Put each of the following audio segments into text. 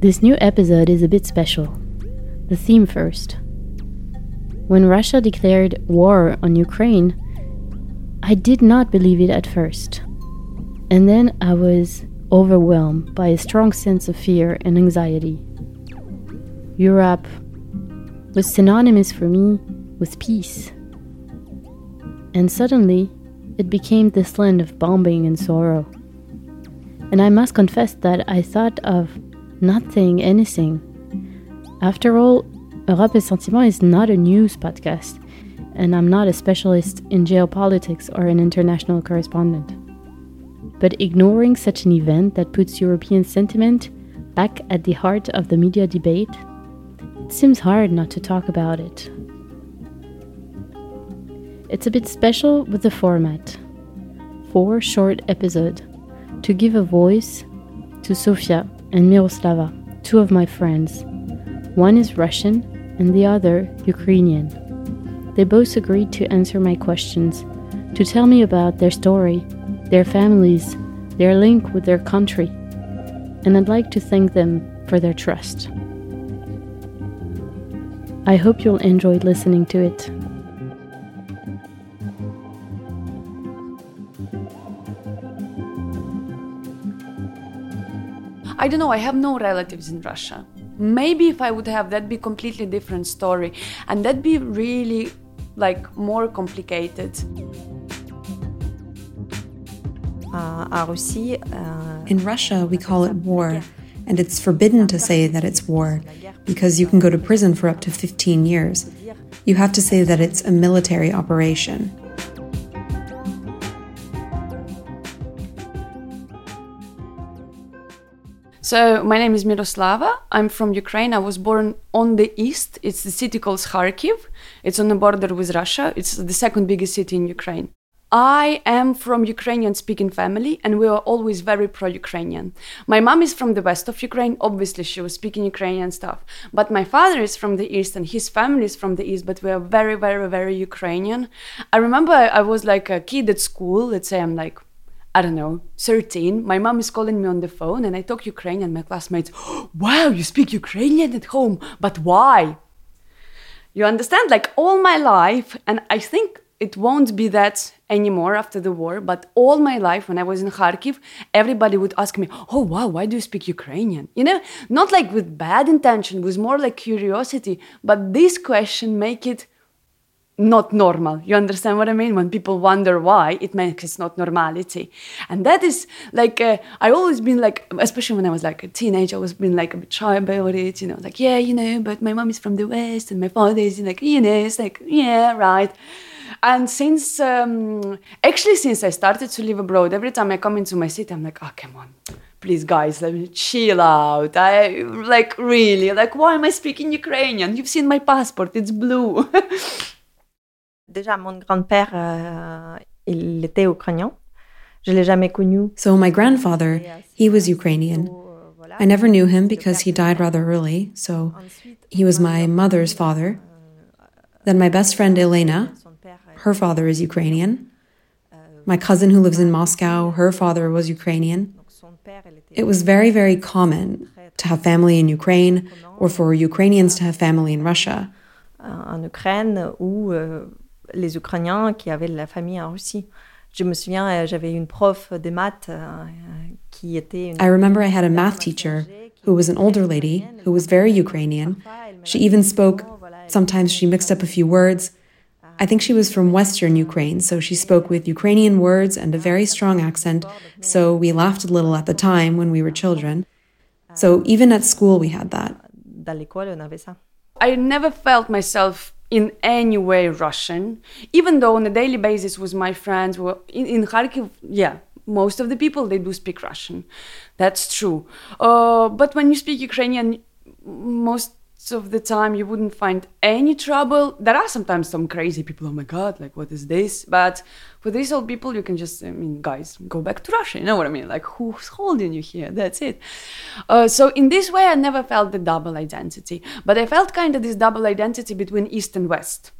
This new episode is a bit special. The theme first. When Russia declared war on Ukraine, I did not believe it at first. And then I was overwhelmed by a strong sense of fear and anxiety. Europe was synonymous for me with peace. And suddenly, it became this land of bombing and sorrow. And I must confess that I thought of nothing, anything. After all, Europe et Sentiment is not a news podcast, and I'm not a specialist in geopolitics or an international correspondent. But ignoring such an event that puts European sentiment back at the heart of the media debate, it seems hard not to talk about it. It's a bit special with the format. Four short episodes to give a voice to Sofia and Miroslava, two of my friends. One is Russian and the other Ukrainian. They both agreed to answer my questions, to tell me about their story, their families, their link with their country. And I'd like to thank them for their trust. I hope you'll enjoy listening to it. I don't know, I have no relatives in Russia. Maybe if I would have, that'd be completely different story. And that'd be really like more complicated. Uh, uh, in Russia, we call it war, and it's forbidden to say that it's war because you can go to prison for up to 15 years. You have to say that it's a military operation. So my name is Miroslava. I'm from Ukraine. I was born on the east. It's the city called Kharkiv. It's on the border with Russia. It's the second biggest city in Ukraine. I am from Ukrainian speaking family and we were always very pro Ukrainian. My mom is from the west of Ukraine, obviously she was speaking Ukrainian stuff. But my father is from the east and his family is from the east, but we are very, very, very Ukrainian. I remember I was like a kid at school, let's say I'm like I don't know, 13, my mom is calling me on the phone and I talk Ukrainian. My classmates, wow, you speak Ukrainian at home, but why? You understand? Like all my life, and I think it won't be that anymore after the war, but all my life when I was in Kharkiv, everybody would ask me, oh wow, why do you speak Ukrainian? You know, not like with bad intention, with more like curiosity, but this question make it not normal. You understand what I mean? When people wonder why, it makes it's not normality. And that is like, uh, I always been like, especially when I was like a teenager, I was been like a bit shy about it, you know, like, yeah, you know, but my mom is from the West and my father is like, you know, it's like, yeah, right. And since, um, actually, since I started to live abroad, every time I come into my city, I'm like, oh, come on please guys let me chill out i like really like why am i speaking ukrainian you've seen my passport it's blue Déjà, mon grand-père, euh, il était ukrainien. Je l'ai jamais connu. So my grandfather, euh, he was Ukrainian. Euh, I never knew him because he died rather early, so he was my mother's euh, father. Then my best friend Elena, her father is Ukrainian. My cousin who lives in Moscow, her father was Ukrainian. It was very, very common to have family in Ukraine or for Ukrainians to have family in Russia. En Ukraine, euh, les Ukrainiens qui avaient de la famille en Russie. Je me souviens, euh, j'avais une prof de maths euh, qui était. I remember I had a math teacher who was an older lady who was very Ukrainian. She even spoke, sometimes she mixed up a few words. I think she was from Western Ukraine, so she spoke with Ukrainian words and a very strong accent, so we laughed a little at the time when we were children. So even at school, we had that. I never felt myself in any way Russian, even though on a daily basis with my friends were in, in Kharkiv, yeah, most of the people they do speak Russian. That's true. Uh, but when you speak Ukrainian, most of the time you wouldn't find any trouble. There are sometimes some crazy people, oh my god, like what is this? But for these old people, you can just, I mean, guys, go back to Russia. You know what I mean? Like who's holding you here? That's it. Uh, so in this way, I never felt the double identity, but I felt kind of this double identity between East and West,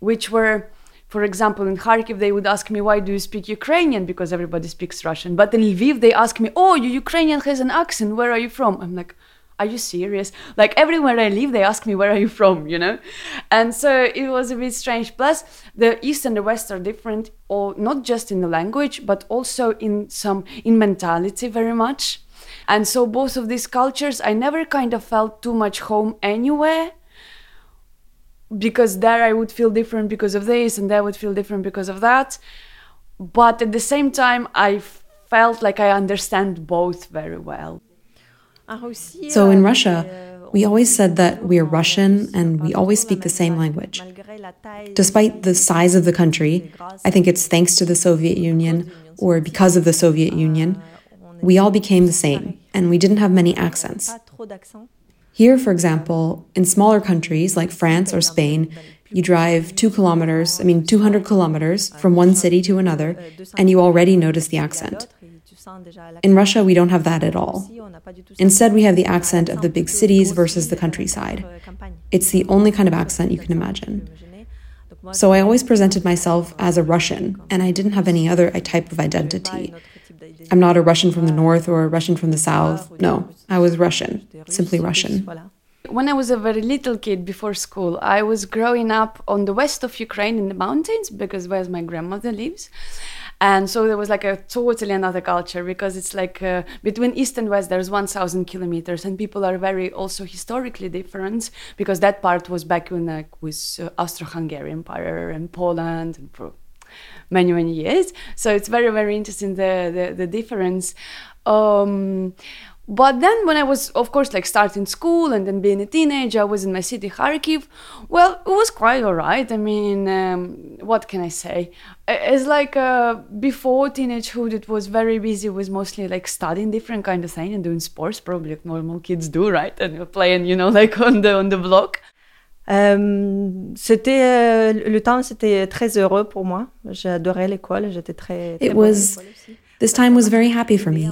which were for example, in Kharkiv, they would ask me, Why do you speak Ukrainian? Because everybody speaks Russian. But in Lviv, they ask me, Oh, you Ukrainian has an accent. Where are you from? I'm like, Are you serious? Like everywhere I live, they ask me, Where are you from? You know? And so it was a bit strange. Plus, the East and the West are different, or not just in the language, but also in some, in mentality very much. And so both of these cultures, I never kind of felt too much home anywhere because there I would feel different because of this, and there I would feel different because of that. But at the same time, I felt like I understand both very well. So in Russia, we always said that we are Russian and we always speak the same language. Despite the size of the country, I think it's thanks to the Soviet Union or because of the Soviet Union, we all became the same and we didn't have many accents. Here, for example, in smaller countries like France or Spain, you drive two kilometers, I mean 200 kilometers from one city to another, and you already notice the accent. In Russia, we don't have that at all. Instead, we have the accent of the big cities versus the countryside. It's the only kind of accent you can imagine. So I always presented myself as a Russian, and I didn't have any other uh, type of identity. I'm not a Russian from the north or a Russian from the south. No, I was Russian, simply Russian. When I was a very little kid before school, I was growing up on the west of Ukraine in the mountains because where my grandmother lives. And so there was like a totally another culture because it's like uh, between east and west there's 1,000 kilometers, and people are very also historically different because that part was back when like with uh, Austro-Hungarian Empire and Poland and for many many years. So it's very very interesting the the, the difference. Um, but then when i was of course like starting school and then being a teenager i was in my city kharkiv well it was quite all right. I mean um, what can i say? It's like uh, before teenagehood it was very busy. With mostly like studying different kind of thing and doing sports probably like normal kids do right? And playing you know like on the on the block. Euh, c'était euh, le temps c'était très heureux pour moi. J'adorais l'école, j'étais très, très It was this time was very happy for me.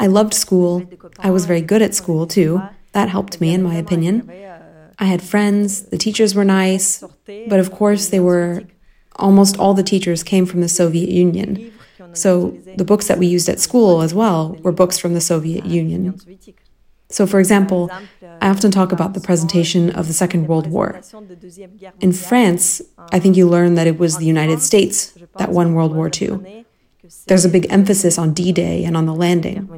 I loved school. I was very good at school too. That helped me in my opinion. I had friends, the teachers were nice, but of course they were almost all the teachers came from the Soviet Union. So the books that we used at school as well were books from the Soviet Union. So, for example, I often talk about the presentation of the Second World War. In France, I think you learn that it was the United States that won World War II. There's a big emphasis on D Day and on the landing.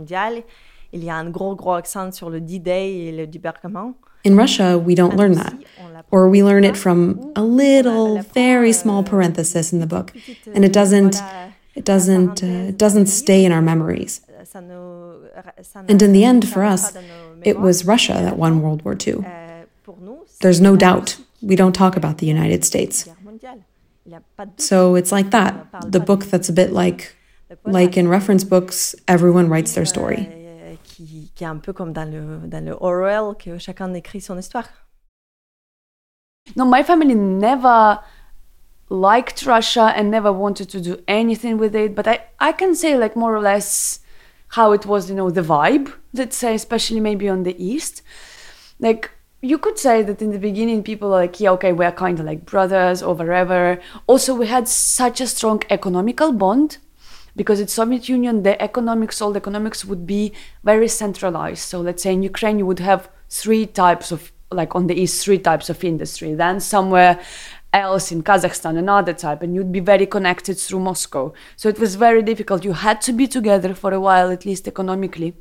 In Russia, we don't learn that. Or we learn it from a little, very small parenthesis in the book, and it doesn't, it doesn't, uh, it doesn't stay in our memories. And in the end, for us, it was Russia that won World War II. There's no doubt. We don't talk about the United States. So it's like that. The book that's a bit like, like in reference books, everyone writes their story. No, my family never liked Russia and never wanted to do anything with it. But I, I can say like more or less how it was, you know, the vibe, let's say, especially maybe on the East. Like, you could say that in the beginning, people are like, yeah, okay, we're kind of like brothers or whatever. Also, we had such a strong economical bond because in Soviet Union, the economics, all the economics would be very centralized. So let's say in Ukraine, you would have three types of, like on the East, three types of industry. Then somewhere else in Kazakhstan, another type, and you'd be very connected through Moscow. So it was very difficult. You had to be together for a while, at least economically.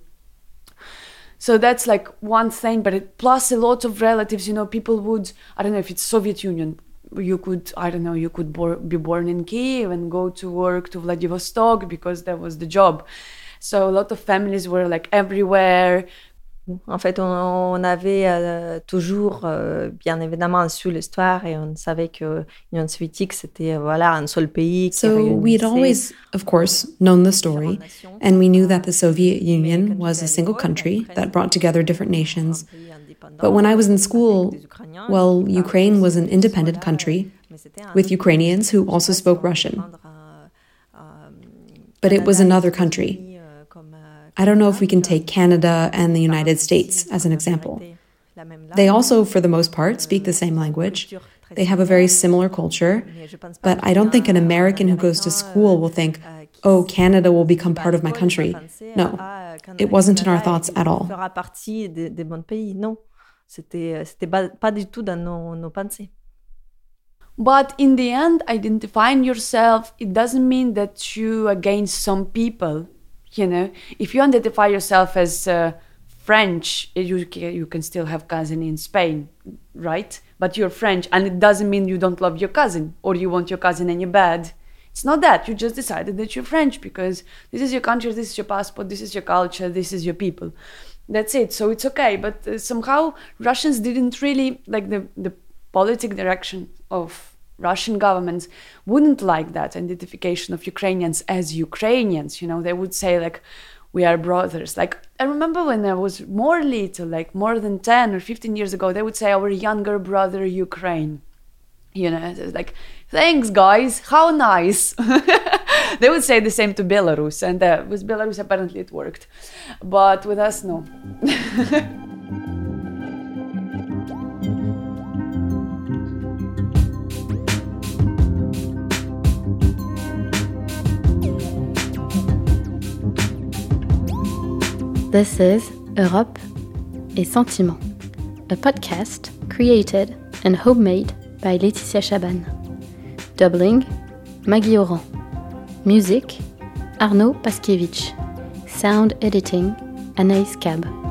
So that's like one thing, but it, plus a lot of relatives, you know, people would, I don't know if it's Soviet Union, you could, I don't know, you could bo- be born in Kiev and go to work to Vladivostok because that was the job. So a lot of families were like everywhere. En fait, on, on avait euh, toujours, euh, bien évidemment, su l'histoire et on savait que l'Union soviétique, c'était euh, voilà, un seul pays. Qui so we'd always, of course, known the story, and we knew that the Soviet Union was a single country that brought together different nations. But when I was in school, well, Ukraine was an independent country with Ukrainians who also spoke Russian. But it was another country. I don't know if we can take Canada and the United States as an example. They also, for the most part, speak the same language, They have a very similar culture, but I don't think an American who goes to school will think, oh, Canada will become part of my country. No, it wasn't in our thoughts at all. But in the end, identifying yourself, it doesn't mean that you against some people. You know, if you identify yourself as uh, French, you, you can still have cousin in Spain, right? But you're French, and it doesn't mean you don't love your cousin or you want your cousin and you're bad. It's not that. You just decided that you're French because this is your country, this is your passport, this is your culture, this is your people. That's it. So it's okay. But uh, somehow Russians didn't really like the the politic direction of Russian governments wouldn't like that identification of Ukrainians as Ukrainians. You know, they would say like, we are brothers. Like I remember when I was more little, like more than 10 or 15 years ago, they would say our younger brother Ukraine. You know, like, thanks guys, how nice. they would say the same to Belarus, and uh, with Belarus apparently it worked. But with us, no. This is Europe et Sentiment, a podcast created and homemade by Laetitia Chaban. Doubling Maggie Oran. Music Arnaud Paskiewicz. Sound editing Anaïs Cab.